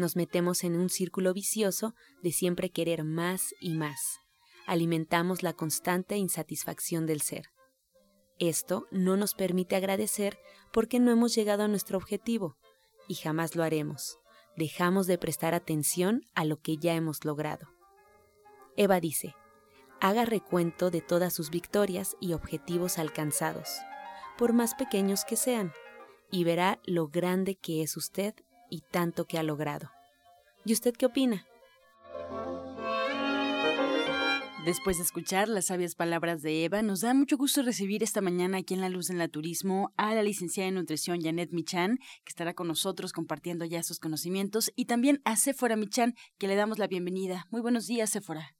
Nos metemos en un círculo vicioso de siempre querer más y más. Alimentamos la constante insatisfacción del ser. Esto no nos permite agradecer porque no hemos llegado a nuestro objetivo, y jamás lo haremos. Dejamos de prestar atención a lo que ya hemos logrado. Eva dice, haga recuento de todas sus victorias y objetivos alcanzados, por más pequeños que sean, y verá lo grande que es usted y tanto que ha logrado. ¿Y usted qué opina? Después de escuchar las sabias palabras de Eva, nos da mucho gusto recibir esta mañana aquí en La Luz del Naturismo a la licenciada en nutrición Janet Michan, que estará con nosotros compartiendo ya sus conocimientos, y también a Sephora Michan, que le damos la bienvenida. Muy buenos días, Sephora.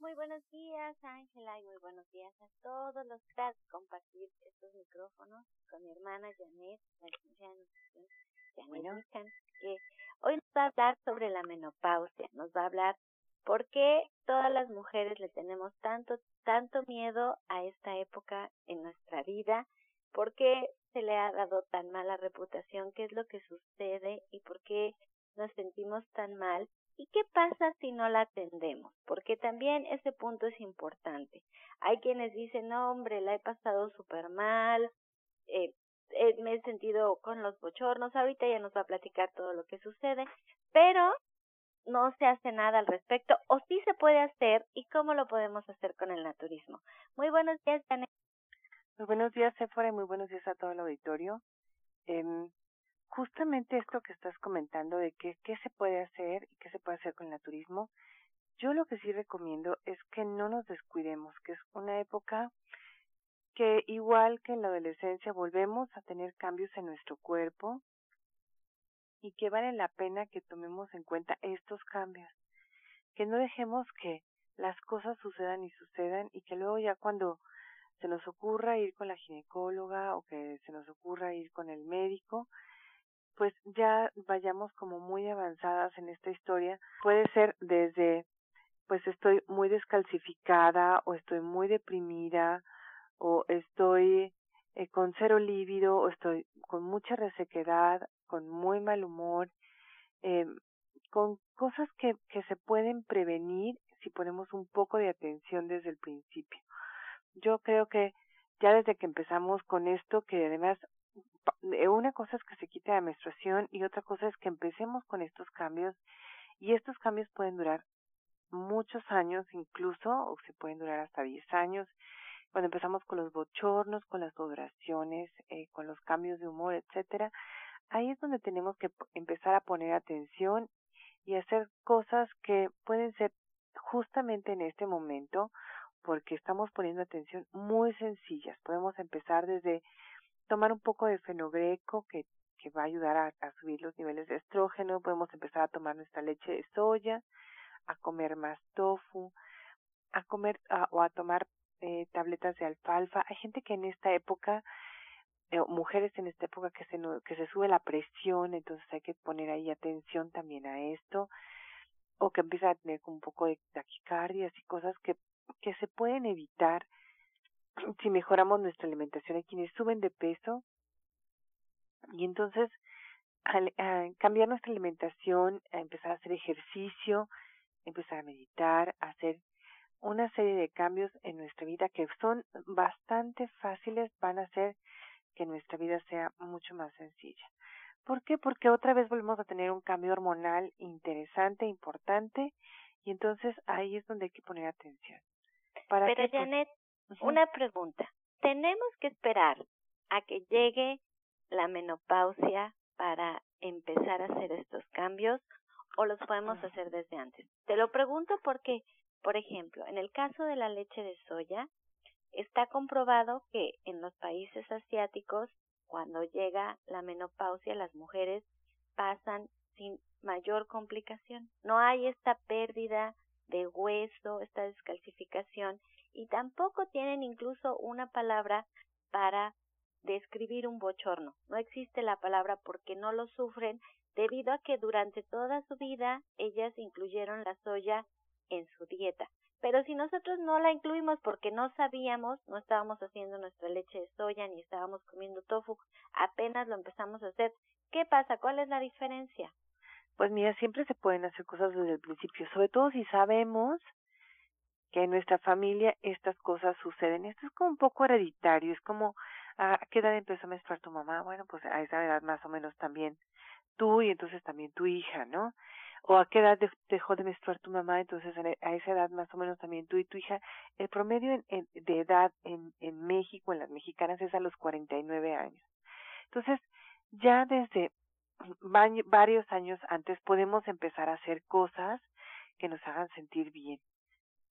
Muy buenos días, Ángela, y muy buenos días a todos los que compartir estos micrófonos con mi hermana Janet, la licenciada en nutrición Que hoy nos va a hablar sobre la menopausia, nos va a hablar ¿Por qué todas las mujeres le tenemos tanto, tanto miedo a esta época en nuestra vida? ¿Por qué se le ha dado tan mala reputación? ¿Qué es lo que sucede? ¿Y por qué nos sentimos tan mal? ¿Y qué pasa si no la atendemos? Porque también ese punto es importante. Hay quienes dicen, no, hombre, la he pasado súper mal, eh, eh, me he sentido con los bochornos, ahorita ya nos va a platicar todo lo que sucede, pero no se hace nada al respecto o sí se puede hacer y cómo lo podemos hacer con el naturismo. Muy buenos días, Janet. Muy buenos días, Sephora, y muy buenos días a todo el auditorio. Eh, justamente esto que estás comentando de que, qué se puede hacer y qué se puede hacer con el naturismo, yo lo que sí recomiendo es que no nos descuidemos, que es una época que igual que en la adolescencia volvemos a tener cambios en nuestro cuerpo, y que vale la pena que tomemos en cuenta estos cambios, que no dejemos que las cosas sucedan y sucedan y que luego ya cuando se nos ocurra ir con la ginecóloga o que se nos ocurra ir con el médico, pues ya vayamos como muy avanzadas en esta historia. Puede ser desde, pues estoy muy descalcificada o estoy muy deprimida o estoy eh, con cero líbido o estoy con mucha resequedad con muy mal humor, eh, con cosas que, que se pueden prevenir si ponemos un poco de atención desde el principio. Yo creo que ya desde que empezamos con esto, que además eh, una cosa es que se quite la menstruación y otra cosa es que empecemos con estos cambios y estos cambios pueden durar muchos años incluso o se pueden durar hasta 10 años. Cuando empezamos con los bochornos, con las sudoraciones, eh, con los cambios de humor, etcétera, ahí es donde tenemos que empezar a poner atención y hacer cosas que pueden ser justamente en este momento porque estamos poniendo atención muy sencillas. Podemos empezar desde tomar un poco de fenogreco que, que va a ayudar a, a subir los niveles de estrógeno, podemos empezar a tomar nuestra leche de soya, a comer más tofu, a comer o a tomar eh, tabletas de alfalfa. Hay gente que en esta época eh, mujeres en esta época que se, que se sube la presión, entonces hay que poner ahí atención también a esto, o que empieza a tener un poco de taquicardias y cosas que, que se pueden evitar si mejoramos nuestra alimentación. Hay quienes suben de peso y entonces cambiar nuestra alimentación, a empezar a hacer ejercicio, empezar a meditar, a hacer una serie de cambios en nuestra vida que son bastante fáciles, van a ser que nuestra vida sea mucho más sencilla. ¿Por qué? Porque otra vez volvemos a tener un cambio hormonal interesante, importante, y entonces ahí es donde hay que poner atención. ¿Para Pero Janet, una pregunta. ¿Tenemos que esperar a que llegue la menopausia para empezar a hacer estos cambios o los podemos hacer desde antes? Te lo pregunto porque, por ejemplo, en el caso de la leche de soya, está comprobado que en los países asiáticos, cuando llega la menopausia, las mujeres pasan sin mayor complicación. No hay esta pérdida de hueso, esta descalcificación, y tampoco tienen incluso una palabra para describir un bochorno. No existe la palabra porque no lo sufren debido a que durante toda su vida ellas incluyeron la soya en su dieta. Pero si nosotros no la incluimos porque no sabíamos, no estábamos haciendo nuestra leche de soya ni estábamos comiendo tofu, apenas lo empezamos a hacer, ¿qué pasa? ¿Cuál es la diferencia? Pues mira, siempre se pueden hacer cosas desde el principio, sobre todo si sabemos que en nuestra familia estas cosas suceden. Esto es como un poco hereditario, es como ¿a qué edad empezó a menstruar tu mamá? Bueno, pues a esa edad más o menos también tú y entonces también tu hija, ¿no? O a qué edad dejó de menstruar tu mamá, entonces a esa edad más o menos también tú y tu hija. El promedio en, de edad en, en México, en las mexicanas, es a los 49 años. Entonces, ya desde varios años antes podemos empezar a hacer cosas que nos hagan sentir bien.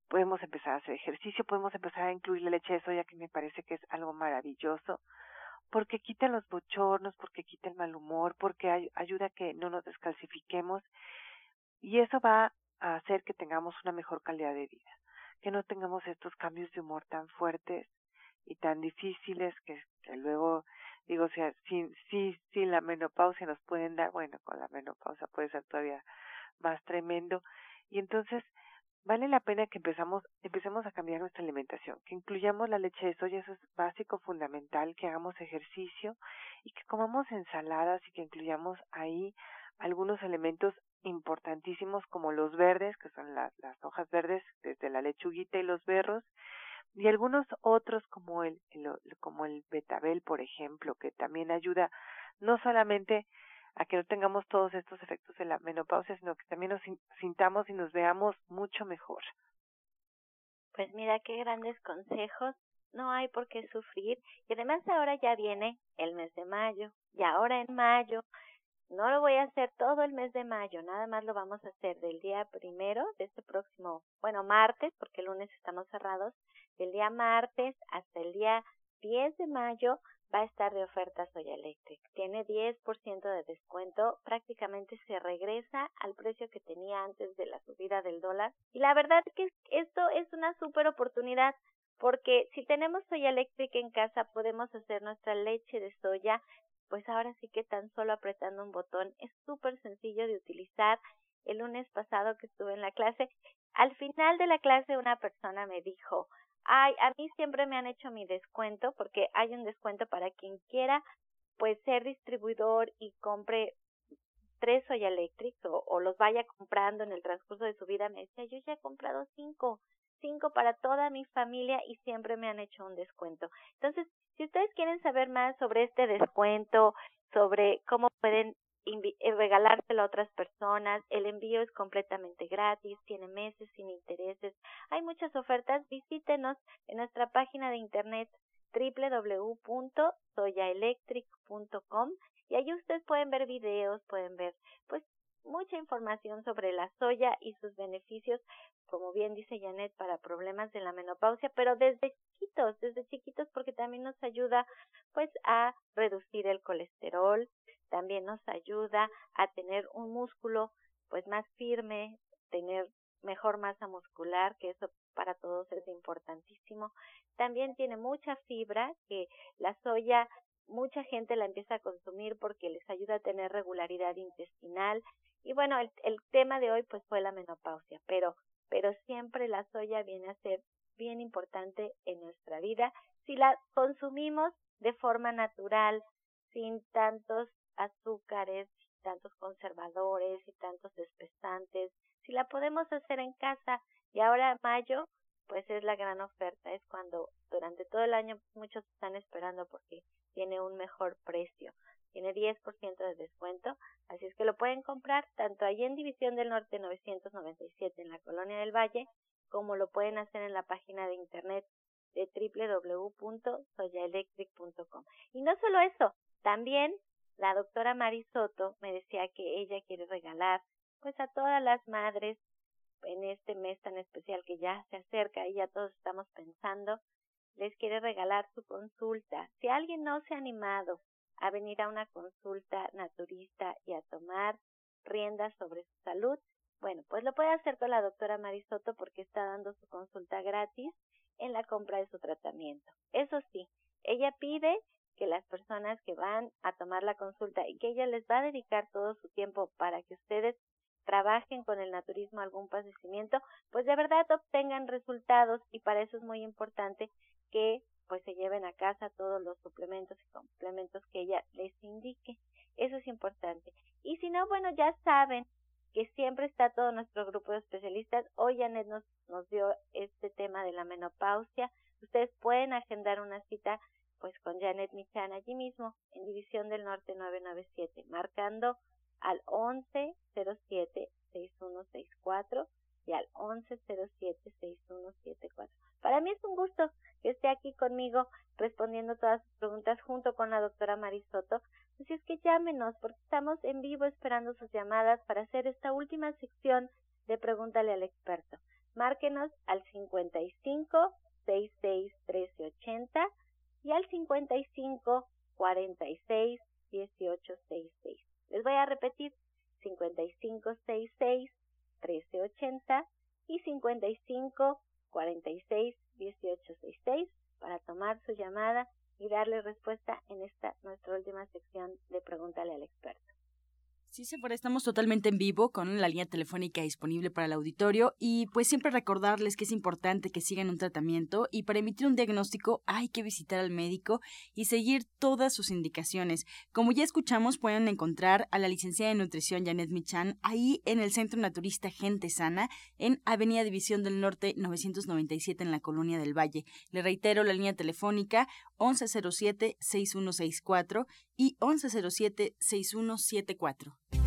Podemos empezar a hacer ejercicio, podemos empezar a incluir la leche de soya, que me parece que es algo maravilloso, porque quita los bochornos, porque quita el mal humor, porque ayuda a que no nos descalcifiquemos y eso va a hacer que tengamos una mejor calidad de vida, que no tengamos estos cambios de humor tan fuertes y tan difíciles que, luego digo, o sea, si, si, si la menopausia nos pueden dar, bueno, con la menopausia puede ser todavía más tremendo. Y entonces, vale la pena que empezamos, empecemos a cambiar nuestra alimentación, que incluyamos la leche de soya, eso es básico, fundamental, que hagamos ejercicio y que comamos ensaladas y que incluyamos ahí algunos elementos importantísimos como los verdes, que son las hojas verdes, desde la lechuguita y los berros, y algunos otros como el, como el betabel, por ejemplo, que también ayuda no solamente a que no tengamos todos estos efectos de la menopausia, sino que también nos sintamos y nos veamos mucho mejor. Pues mira qué grandes consejos. No hay por qué sufrir. Y además ahora ya viene el mes de mayo. Y ahora en mayo, no lo voy a hacer todo el mes de mayo, nada más lo vamos a hacer del día primero de este próximo, bueno, martes, porque el lunes estamos cerrados, del día martes hasta el día 10 de mayo va a estar de oferta Soya Electric. Tiene 10% de descuento, prácticamente se regresa al precio que tenía antes de la subida del dólar. Y la verdad que esto es una super oportunidad porque si tenemos soya electric en casa podemos hacer nuestra leche de soya, pues ahora sí que tan solo apretando un botón es súper sencillo de utilizar. El lunes pasado que estuve en la clase, al final de la clase una persona me dijo, Ay, a mí siempre me han hecho mi descuento porque hay un descuento para quien quiera pues ser distribuidor y compre tres Soya Electrics o, o los vaya comprando en el transcurso de su vida. Me decía, yo ya he comprado cinco, cinco para toda mi familia y siempre me han hecho un descuento. Entonces, si ustedes quieren saber más sobre este descuento, sobre cómo pueden eh, regalárselo a otras personas. El envío es completamente gratis, tiene meses sin intereses. Hay muchas ofertas. Visítenos en nuestra página de internet www.soyaelectric.com y ahí ustedes pueden ver videos, pueden ver pues mucha información sobre la soya y sus beneficios, como bien dice Janet, para problemas de la menopausia, pero desde chiquitos, desde chiquitos porque también nos ayuda pues a reducir el colesterol, también nos ayuda a tener un músculo pues más firme, tener mejor masa muscular, que eso para todos es importantísimo. También tiene mucha fibra, que la soya mucha gente la empieza a consumir porque les ayuda a tener regularidad intestinal. Y bueno, el, el tema de hoy pues fue la menopausia, pero, pero siempre la soya viene a ser bien importante en nuestra vida si la consumimos de forma natural, sin tantos azúcares, tantos conservadores y tantos espesantes. Si la podemos hacer en casa y ahora mayo, pues es la gran oferta, es cuando durante todo el año muchos están esperando porque tiene un mejor precio. Tiene 10% de descuento, así es que lo pueden comprar tanto allí en División del Norte 997 en la Colonia del Valle, como lo pueden hacer en la página de internet de www.soyaelectric.com. Y no solo eso, también la doctora Marisoto me decía que ella quiere regalar pues a todas las madres en este mes tan especial que ya se acerca y ya todos estamos pensando, les quiere regalar su consulta. Si alguien no se ha animado a venir a una consulta naturista y a tomar riendas sobre su salud, bueno, pues lo puede hacer con la doctora Marisoto porque está dando su consulta gratis en la compra de su tratamiento. Eso sí, ella pide que las personas que van a tomar la consulta y que ella les va a dedicar todo su tiempo para que ustedes trabajen con el naturismo algún padecimiento, pues de verdad obtengan resultados y para eso es muy importante que pues se lleven a casa todos los suplementos y complementos que ella les indique. Eso es importante. Y si no, bueno, ya saben que siempre está todo nuestro grupo de especialistas. Hoy Janet nos, nos dio este tema de la menopausia. Ustedes pueden agendar una cita pues con Janet Michan allí mismo en División del Norte 997, marcando al 1107-6164 y al 1107-6174. Para mí es un gusto que esté aquí conmigo respondiendo todas sus preguntas junto con la doctora Marisoto. Así es que llámenos porque estamos en vivo esperando sus llamadas para hacer esta última sección de Pregúntale al experto. Márquenos al 55 66 1380 y al 55 46 1866. Les voy a repetir 5566 1380 y 55 46 1866 para tomar su llamada y darle respuesta en esta nuestra última sección de Pregúntale al experto. Sí, Sephora, estamos totalmente en vivo con la línea telefónica disponible para el auditorio y pues siempre recordarles que es importante que sigan un tratamiento y para emitir un diagnóstico hay que visitar al médico y seguir todas sus indicaciones. Como ya escuchamos, pueden encontrar a la licenciada en nutrición Janet Michan ahí en el Centro Naturista Gente Sana en Avenida División del Norte 997 en la Colonia del Valle. Le reitero la línea telefónica 1107-6164 y 1107-6174.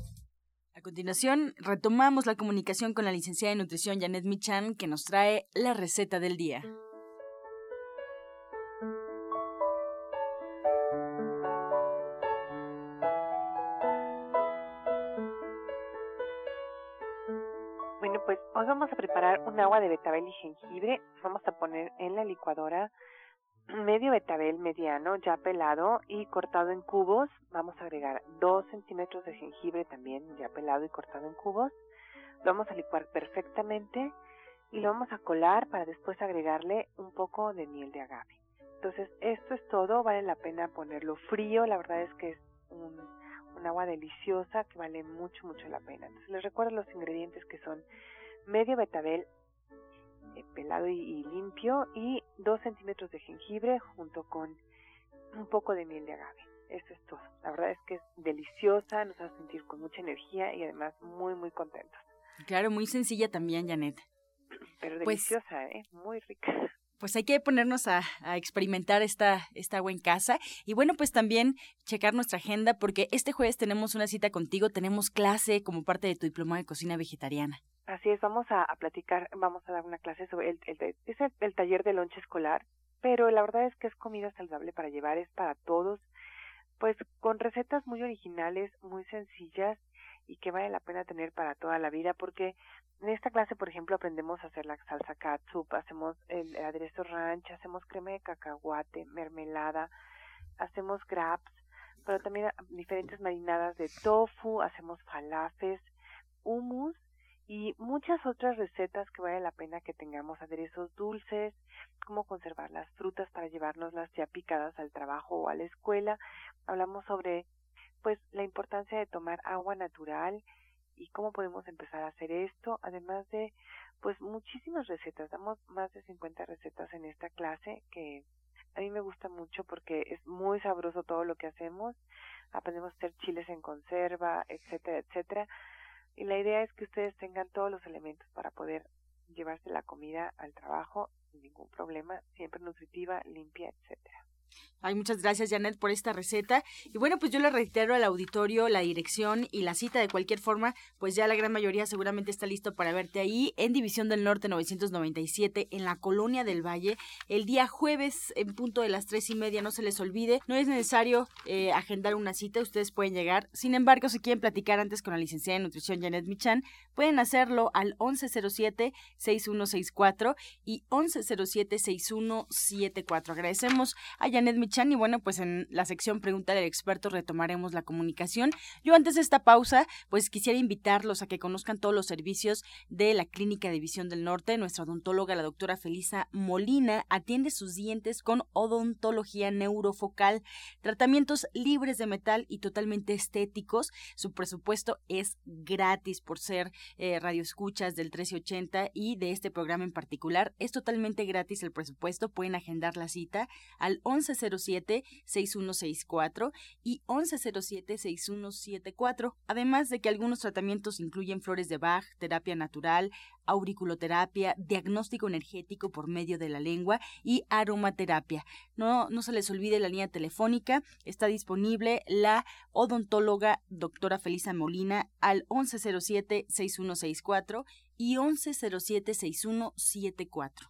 A continuación, retomamos la comunicación con la licenciada en nutrición Janet Michan, que nos trae la receta del día. Bueno, pues hoy vamos a preparar un agua de betabel y jengibre. Vamos a poner en la licuadora medio betabel mediano ya pelado y cortado en cubos. Vamos a agregar dos centímetros de jengibre también ya pelado y cortado en cubos. Lo vamos a licuar perfectamente y lo vamos a colar para después agregarle un poco de miel de agave. Entonces esto es todo, vale la pena ponerlo frío, la verdad es que es un, un agua deliciosa que vale mucho, mucho la pena. Entonces les recuerdo los ingredientes que son medio betabel eh, pelado y, limpio y dos centímetros de jengibre junto con un poco de miel de agave. Eso es todo. La verdad es que es deliciosa, nos hace sentir con mucha energía y además muy, muy contentos. Claro, muy sencilla también, Janet. Pero pues deliciosa, ¿eh? Muy rica pues hay que ponernos a, experimentar esta, esta agua en casa. Y bueno, pues también checar nuestra agenda porque este jueves tenemos una cita contigo, tenemos clase como parte de tu diploma de cocina vegetariana. Así es, vamos a, platicar, vamos a dar una clase sobre el, el, es el, taller de lonche escolar, pero la verdad es que es comida saludable para llevar, es para todos, pues con recetas muy originales, muy sencillas y que vale la pena tener para toda la vida, porque en esta clase, por ejemplo, aprendemos a hacer la salsa katsup, hacemos el aderezo ranch, hacemos crema de cacahuate, mermelada, hacemos grabs, pero también diferentes marinadas de tofu, hacemos falafes, hummus y muchas otras recetas que vale la pena que tengamos aderezos dulces, cómo conservar las frutas para llevárnoslas ya picadas al trabajo o a la escuela. Hablamos sobre pues la importancia de tomar agua natural y cómo podemos empezar a hacer esto, además de pues muchísimas recetas, damos más de 50 recetas en esta clase que a mí me gusta mucho porque es muy sabroso todo lo que hacemos, aprendemos a hacer chiles en conserva, etcétera, etcétera, y la idea es que ustedes tengan todos los elementos para poder llevarse la comida al trabajo sin ningún problema, siempre nutritiva, limpia, etcétera. Ay, muchas gracias, Janet, por esta receta. Y bueno, pues yo le reitero al auditorio la dirección y la cita de cualquier forma, pues ya la gran mayoría seguramente está listo para verte ahí en División del Norte 997, en la Colonia del Valle, el día jueves en punto de las tres y media. No se les olvide, no es necesario eh, agendar una cita, ustedes pueden llegar. Sin embargo, si quieren platicar antes con la licenciada de nutrición Janet Michan, pueden hacerlo al 1107-6164 y 1107-6174. Agradecemos a Janet Michan y bueno, pues en la sección Pregunta del experto retomaremos la comunicación. Yo antes de esta pausa, pues quisiera invitarlos a que conozcan todos los servicios de la Clínica de Visión del Norte. Nuestra odontóloga, la doctora Felisa Molina, atiende sus dientes con odontología neurofocal, tratamientos libres de metal y totalmente estéticos. Su presupuesto es gratis por ser eh, radioescuchas del 1380 y de este programa en particular. Es totalmente gratis el presupuesto. Pueden agendar la cita al 1105 6164 y 1107-6174, además de que algunos tratamientos incluyen flores de Bach, terapia natural, auriculoterapia, diagnóstico energético por medio de la lengua y aromaterapia. No, no se les olvide la línea telefónica, está disponible la odontóloga doctora Felisa Molina al 1107-6164 y 1107-6174.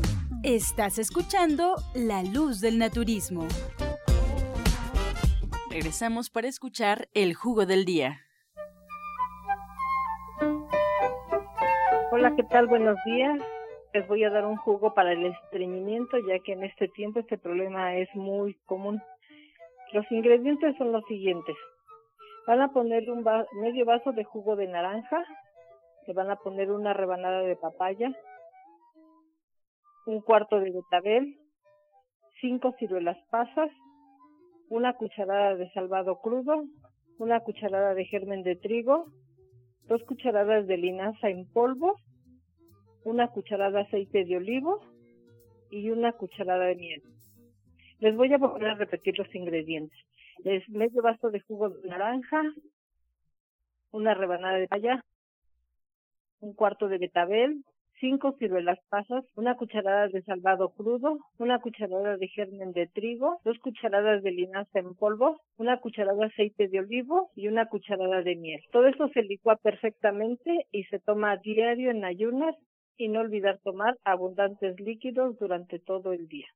Estás escuchando La Luz del Naturismo. Regresamos para escuchar el jugo del día. Hola, ¿qué tal? Buenos días. Les voy a dar un jugo para el estreñimiento, ya que en este tiempo este problema es muy común. Los ingredientes son los siguientes. Van a poner un medio vaso de jugo de naranja, le van a poner una rebanada de papaya, un cuarto de betabel, cinco ciruelas pasas, una cucharada de salvado crudo, una cucharada de germen de trigo, dos cucharadas de linaza en polvo, una cucharada de aceite de olivo y una cucharada de miel. Les voy a volver a repetir los ingredientes. Es medio vaso de jugo de naranja, una rebanada de paya, un cuarto de betabel, cinco ciruelas pasas, una cucharada de salvado crudo, una cucharada de germen de trigo, dos cucharadas de linaza en polvo, una cucharada de aceite de olivo y una cucharada de miel. Todo eso se licúa perfectamente y se toma a diario en ayunas y no olvidar tomar abundantes líquidos durante todo el día.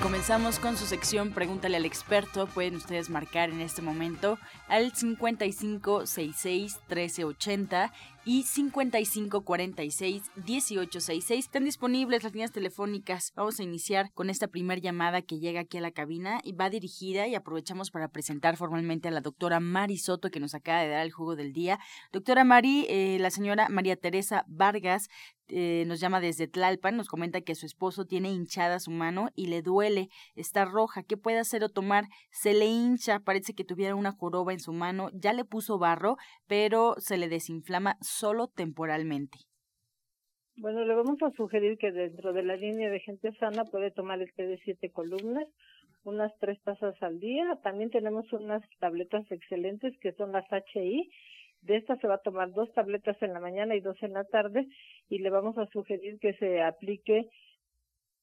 Comenzamos con su sección Pregúntale al experto. Pueden ustedes marcar en este momento al 5566 1380 y 5546-1866. Están disponibles las líneas telefónicas. Vamos a iniciar con esta primera llamada que llega aquí a la cabina y va dirigida y aprovechamos para presentar formalmente a la doctora Mari Soto que nos acaba de dar el jugo del día. Doctora Mari, eh, la señora María Teresa Vargas eh, nos llama desde Tlalpan, nos comenta que su esposo tiene hinchada su mano y le duele, está roja, ¿qué puede hacer o tomar? Se le hincha, parece que tuviera una joroba en su mano, ya le puso barro, pero se le desinflama solo temporalmente. Bueno, le vamos a sugerir que dentro de la línea de gente sana puede tomar el té de siete columnas, unas tres tazas al día. También tenemos unas tabletas excelentes que son las HI. De estas se va a tomar dos tabletas en la mañana y dos en la tarde y le vamos a sugerir que se aplique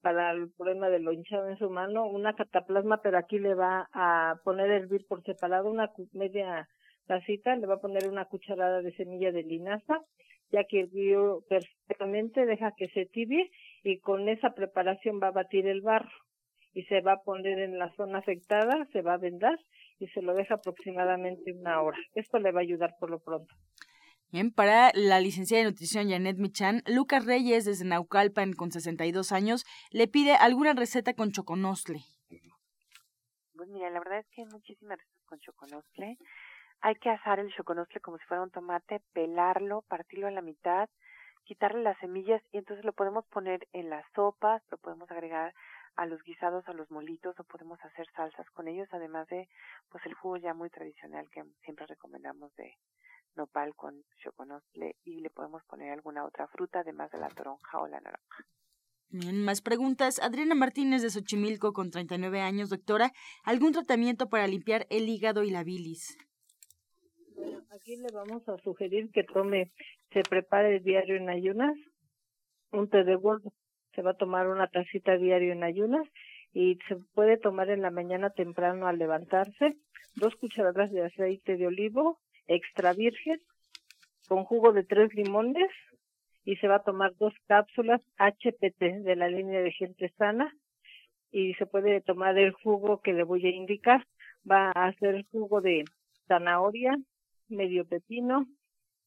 para el problema de lo hinchado en su mano, una cataplasma, pero aquí le va a poner a hervir por separado una media tacita, le va a poner una cucharada de semilla de linaza, ya que hirvió perfectamente, deja que se tibie y con esa preparación va a batir el barro y se va a poner en la zona afectada, se va a vendar y se lo deja aproximadamente una hora. Esto le va a ayudar por lo pronto. Bien, para la licenciada de nutrición Janet Michan, Lucas Reyes desde Naucalpan con 62 años le pide alguna receta con choconostle. Pues mira, la verdad es que hay muchísimas recetas con choconostle. Hay que asar el choconostle como si fuera un tomate, pelarlo, partirlo a la mitad, quitarle las semillas y entonces lo podemos poner en las sopas, lo podemos agregar a los guisados, a los molitos o podemos hacer salsas con ellos, además de pues el jugo ya muy tradicional que siempre recomendamos de nopal con choconostle y le podemos poner alguna otra fruta además de la toronja o la naranja. Más preguntas. Adriana Martínez de Xochimilco con 39 años, doctora, ¿algún tratamiento para limpiar el hígado y la bilis? Aquí le vamos a sugerir que tome, se prepare diario en ayunas, un té de gordo se va a tomar una tacita diario en ayunas y se puede tomar en la mañana temprano al levantarse dos cucharadas de aceite de olivo extra virgen con jugo de tres limones y se va a tomar dos cápsulas HPT de la línea de gente sana y se puede tomar el jugo que le voy a indicar. Va a hacer jugo de zanahoria, medio pepino,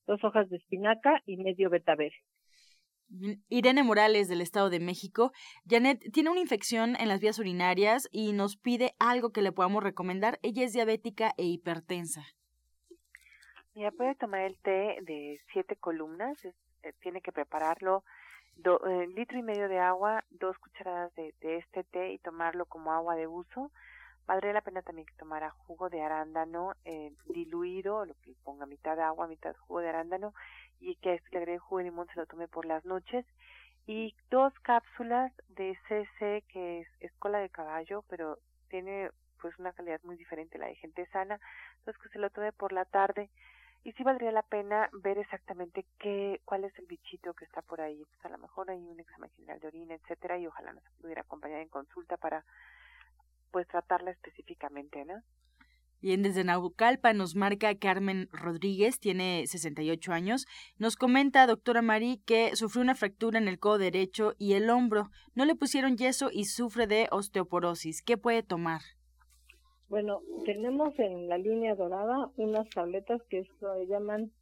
dos hojas de espinaca y medio betabel. Irene Morales del Estado de México. Janet tiene una infección en las vías urinarias y nos pide algo que le podamos recomendar. Ella es diabética e hipertensa. Mira, puede tomar el té de siete columnas. Eh, tiene que prepararlo. Do, eh, litro y medio de agua, dos cucharadas de, de, este té y tomarlo como agua de uso. Valdría la pena también que tomara jugo de arándano eh, diluido, lo que ponga mitad agua, mitad jugo de arándano y que le agregue jugo de limón, se lo tome por las noches. Y dos cápsulas de CC, que es, cola de caballo, pero tiene pues una calidad muy diferente la de gente sana, entonces que se lo tome por la tarde. Y sí valdría la pena ver exactamente qué, cuál es el bichito que está por ahí. Pues a lo mejor hay un examen general de orina, etcétera, y ojalá nos pudiera acompañar en consulta para pues tratarla específicamente, ¿no? Bien, desde Naucalpa nos marca Carmen Rodríguez, tiene 68 años. Nos comenta, doctora Mari, que sufrió una fractura en el codo derecho y el hombro. No le pusieron yeso y sufre de osteoporosis. ¿Qué puede tomar? Bueno, tenemos en la línea dorada unas tabletas que se llaman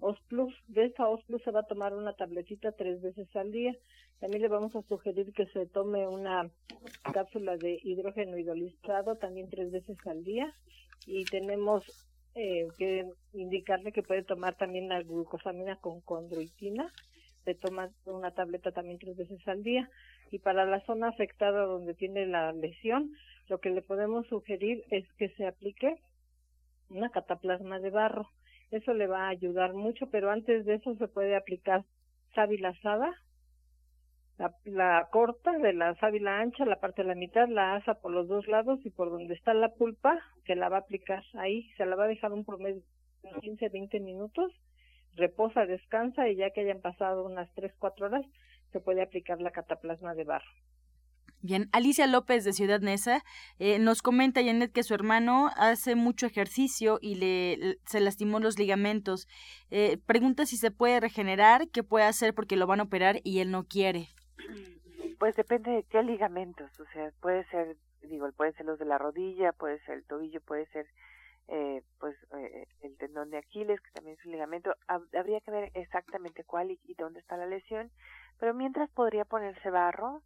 Osplus. De esta Osplus se va a tomar una tabletita tres veces al día. También le vamos a sugerir que se tome una cápsula de hidrógeno hidrolizado también tres veces al día. Y tenemos eh, que indicarle que puede tomar también la glucosamina con condroitina, se toma una tableta también tres veces al día. Y para la zona afectada donde tiene la lesión, lo que le podemos sugerir es que se aplique una cataplasma de barro. Eso le va a ayudar mucho, pero antes de eso se puede aplicar sábila asada la, la corta de la sábila ancha, la parte de la mitad, la asa por los dos lados y por donde está la pulpa, se la va a aplicar ahí, se la va a dejar un promedio de 15, 20 minutos, reposa, descansa y ya que hayan pasado unas 3, 4 horas, se puede aplicar la cataplasma de barro. Bien, Alicia López de Ciudad Neza eh, nos comenta, Janet, que su hermano hace mucho ejercicio y le se lastimó los ligamentos. Eh, pregunta si se puede regenerar, qué puede hacer porque lo van a operar y él no quiere. Pues depende de qué ligamentos, o sea, puede ser, digo, puede ser los de la rodilla, puede ser el tobillo, puede ser eh, pues eh, el tendón de Aquiles, que también es un ligamento. Habría que ver exactamente cuál y, dónde está la lesión, pero mientras podría ponerse barro,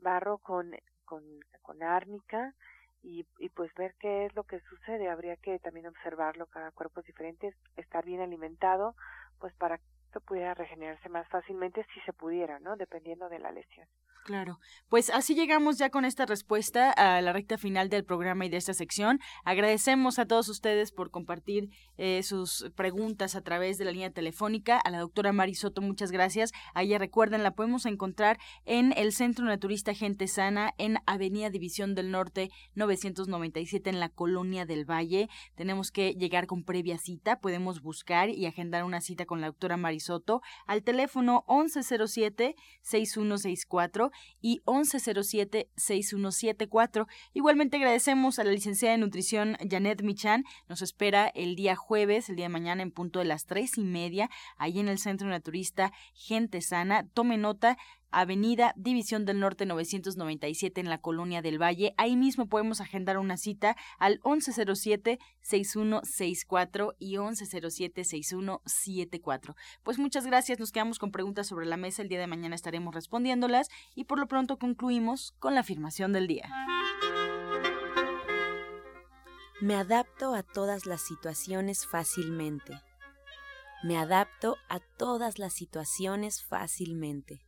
barro con, con, con árnica y, y pues ver qué es lo que sucede. Habría que también observarlo, cada cuerpo es diferente, estar bien alimentado, pues para esto pudiera regenerarse más fácilmente si se pudiera, ¿no? Dependiendo de la lesión. Claro, pues así llegamos ya con esta respuesta a la recta final del programa y de esta sección. Agradecemos a todos ustedes por compartir eh, sus preguntas a través de la línea telefónica. A la doctora Marisoto, muchas gracias. A recuerden, la podemos encontrar en el Centro Naturista Gente Sana en Avenida División del Norte 997 en la Colonia del Valle. Tenemos que llegar con previa cita, podemos buscar y agendar una cita con la doctora Marisoto al teléfono 1107 6164 y 1107-6174. Igualmente agradecemos a la licenciada de nutrición Janet Michan. Nos espera el día jueves, el día de mañana en punto de las tres y media, ahí en el Centro Naturista Gente Sana. Tome nota, Avenida División del Norte 997 en la Colonia del Valle. Ahí mismo podemos agendar una cita al 1107-6164 y 1107-6174. Pues muchas gracias, nos quedamos con preguntas sobre la mesa, el día de mañana estaremos respondiéndolas y por lo pronto concluimos con la afirmación del día. Me adapto a todas las situaciones fácilmente. Me adapto a todas las situaciones fácilmente.